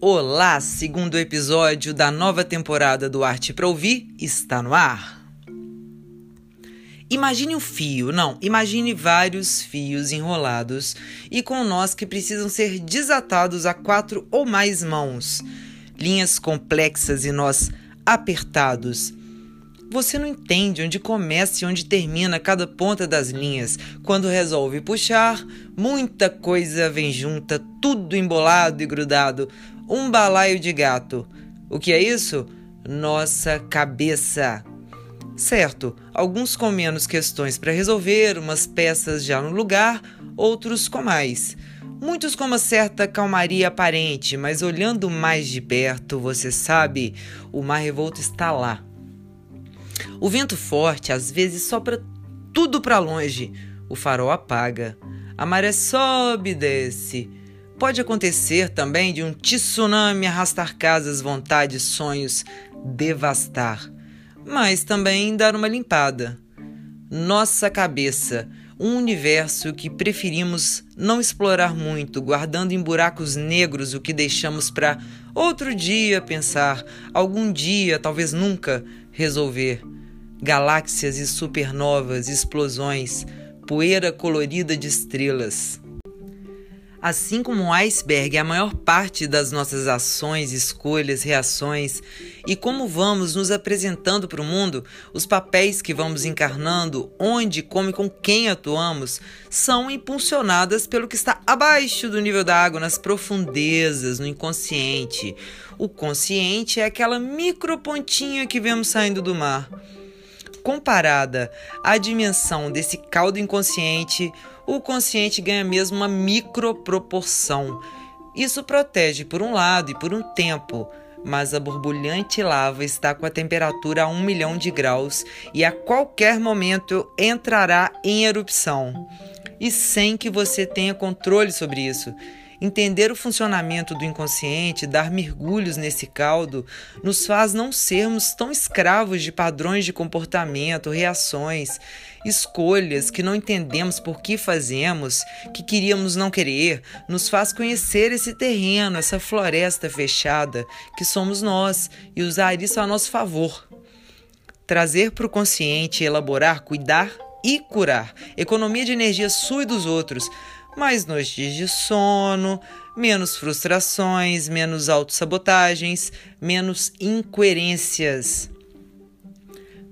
Olá, segundo episódio da nova temporada do Arte para Ouvir está no ar. Imagine um fio, não, imagine vários fios enrolados e com nós que precisam ser desatados a quatro ou mais mãos. Linhas complexas e nós apertados. Você não entende onde começa e onde termina cada ponta das linhas. Quando resolve puxar, muita coisa vem junta, tudo embolado e grudado um balaio de gato. O que é isso? Nossa cabeça. Certo, alguns com menos questões para resolver, umas peças já no lugar, outros com mais. Muitos com uma certa calmaria aparente, mas olhando mais de perto, você sabe, o mar revolto está lá. O vento forte às vezes sopra tudo para longe, o farol apaga, a maré sobe e desce, Pode acontecer também de um tsunami arrastar casas, vontades, sonhos, devastar, mas também dar uma limpada. Nossa cabeça, um universo que preferimos não explorar muito, guardando em buracos negros o que deixamos para outro dia pensar, algum dia, talvez nunca, resolver. Galáxias e supernovas, explosões, poeira colorida de estrelas. Assim como um iceberg a maior parte das nossas ações, escolhas, reações e como vamos nos apresentando para o mundo, os papéis que vamos encarnando, onde, como e com quem atuamos, são impulsionadas pelo que está abaixo do nível da água, nas profundezas, no inconsciente. O consciente é aquela micropontinha que vemos saindo do mar. Comparada à dimensão desse caldo inconsciente, o consciente ganha mesmo uma microproporção. Isso protege por um lado e por um tempo, mas a borbulhante lava está com a temperatura a um milhão de graus e a qualquer momento entrará em erupção. E sem que você tenha controle sobre isso. Entender o funcionamento do inconsciente, dar mergulhos nesse caldo, nos faz não sermos tão escravos de padrões de comportamento, reações, escolhas que não entendemos por que fazemos, que queríamos não querer, nos faz conhecer esse terreno, essa floresta fechada que somos nós e usar isso a nosso favor. Trazer para o consciente, elaborar, cuidar e curar. Economia de energia sua e dos outros mais noites de sono, menos frustrações, menos autossabotagens, menos incoerências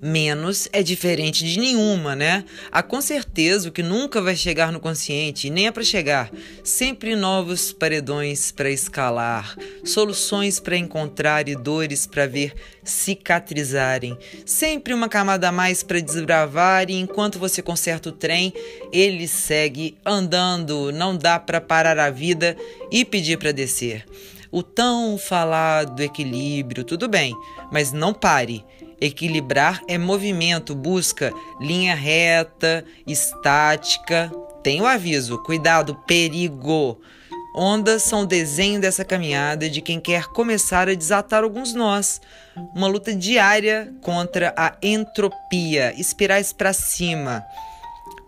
menos é diferente de nenhuma, né? Há com certeza o que nunca vai chegar no consciente, e nem é para chegar. Sempre novos paredões para escalar, soluções para encontrar e dores para ver cicatrizarem. Sempre uma camada a mais para desbravar, e enquanto você conserta o trem, ele segue andando. Não dá para parar a vida e pedir para descer. O tão falado equilíbrio, tudo bem, mas não pare Equilibrar é movimento, busca linha reta, estática. Tem o aviso, cuidado, perigo. Ondas são o desenho dessa caminhada de quem quer começar a desatar alguns nós. Uma luta diária contra a entropia, espirais para cima.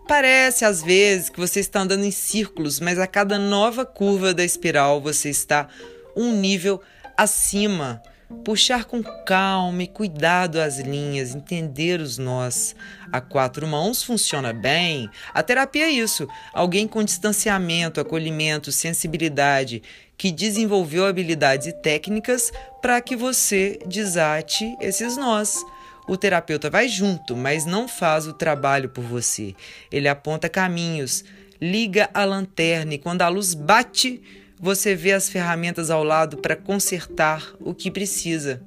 Parece às vezes que você está andando em círculos, mas a cada nova curva da espiral você está um nível acima puxar com calma e cuidado as linhas, entender os nós. A quatro mãos funciona bem. A terapia é isso: alguém com distanciamento, acolhimento, sensibilidade, que desenvolveu habilidades e técnicas para que você desate esses nós. O terapeuta vai junto, mas não faz o trabalho por você. Ele aponta caminhos, liga a lanterna e quando a luz bate, você vê as ferramentas ao lado para consertar o que precisa.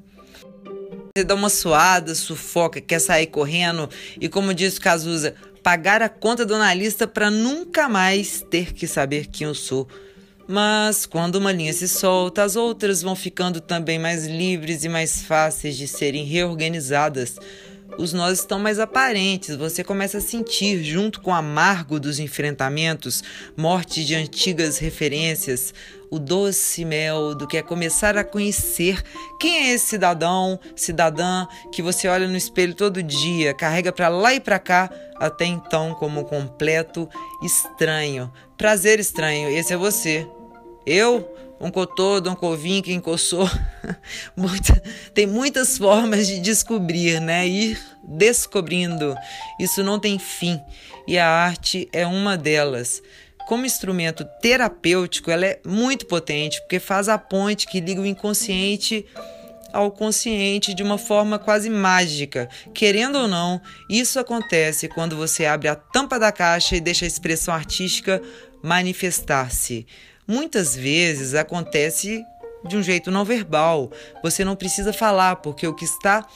Você dá uma suada, sufoca, quer sair correndo e, como diz Cazuza, pagar a conta do analista para nunca mais ter que saber quem eu sou. Mas quando uma linha se solta, as outras vão ficando também mais livres e mais fáceis de serem reorganizadas. Os nós estão mais aparentes, você começa a sentir, junto com o amargo dos enfrentamentos, morte de antigas referências, o doce mel do que é começar a conhecer quem é esse cidadão, cidadã que você olha no espelho todo dia, carrega para lá e para cá, até então como completo estranho. Prazer estranho, esse é você. Eu, um cotô, um covim, quem coçou. Muita, tem muitas formas de descobrir, né? Ir descobrindo. Isso não tem fim. E a arte é uma delas como instrumento terapêutico, ela é muito potente, porque faz a ponte que liga o inconsciente ao consciente de uma forma quase mágica. Querendo ou não, isso acontece quando você abre a tampa da caixa e deixa a expressão artística manifestar-se. Muitas vezes acontece de um jeito não verbal. Você não precisa falar, porque o que está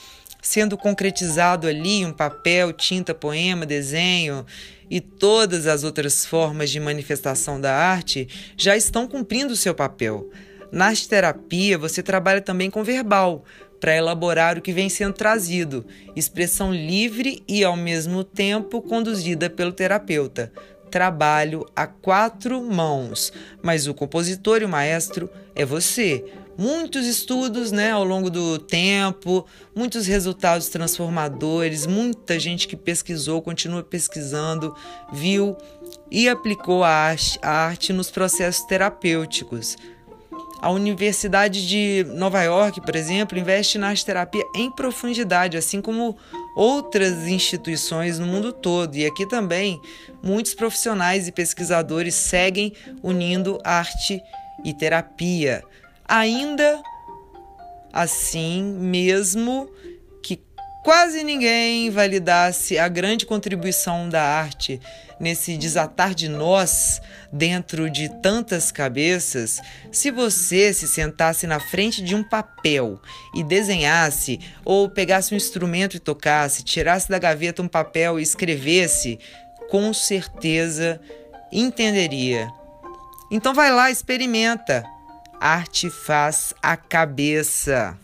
sendo concretizado ali, um papel, tinta, poema, desenho e todas as outras formas de manifestação da arte já estão cumprindo o seu papel. Na terapia, você trabalha também com verbal, para elaborar o que vem sendo trazido, expressão livre e ao mesmo tempo conduzida pelo terapeuta. Trabalho a quatro mãos, mas o compositor e o maestro é você muitos estudos né, ao longo do tempo, muitos resultados transformadores, muita gente que pesquisou, continua pesquisando, viu e aplicou a arte, a arte nos processos terapêuticos. A Universidade de Nova York, por exemplo, investe na arte terapia em profundidade, assim como outras instituições no mundo todo. E aqui também muitos profissionais e pesquisadores seguem unindo arte e terapia ainda assim, mesmo quase ninguém validasse a grande contribuição da arte nesse desatar de nós dentro de tantas cabeças, se você se sentasse na frente de um papel e desenhasse, ou pegasse um instrumento e tocasse, tirasse da gaveta um papel e escrevesse, com certeza entenderia. Então vai lá, experimenta. Arte faz a cabeça.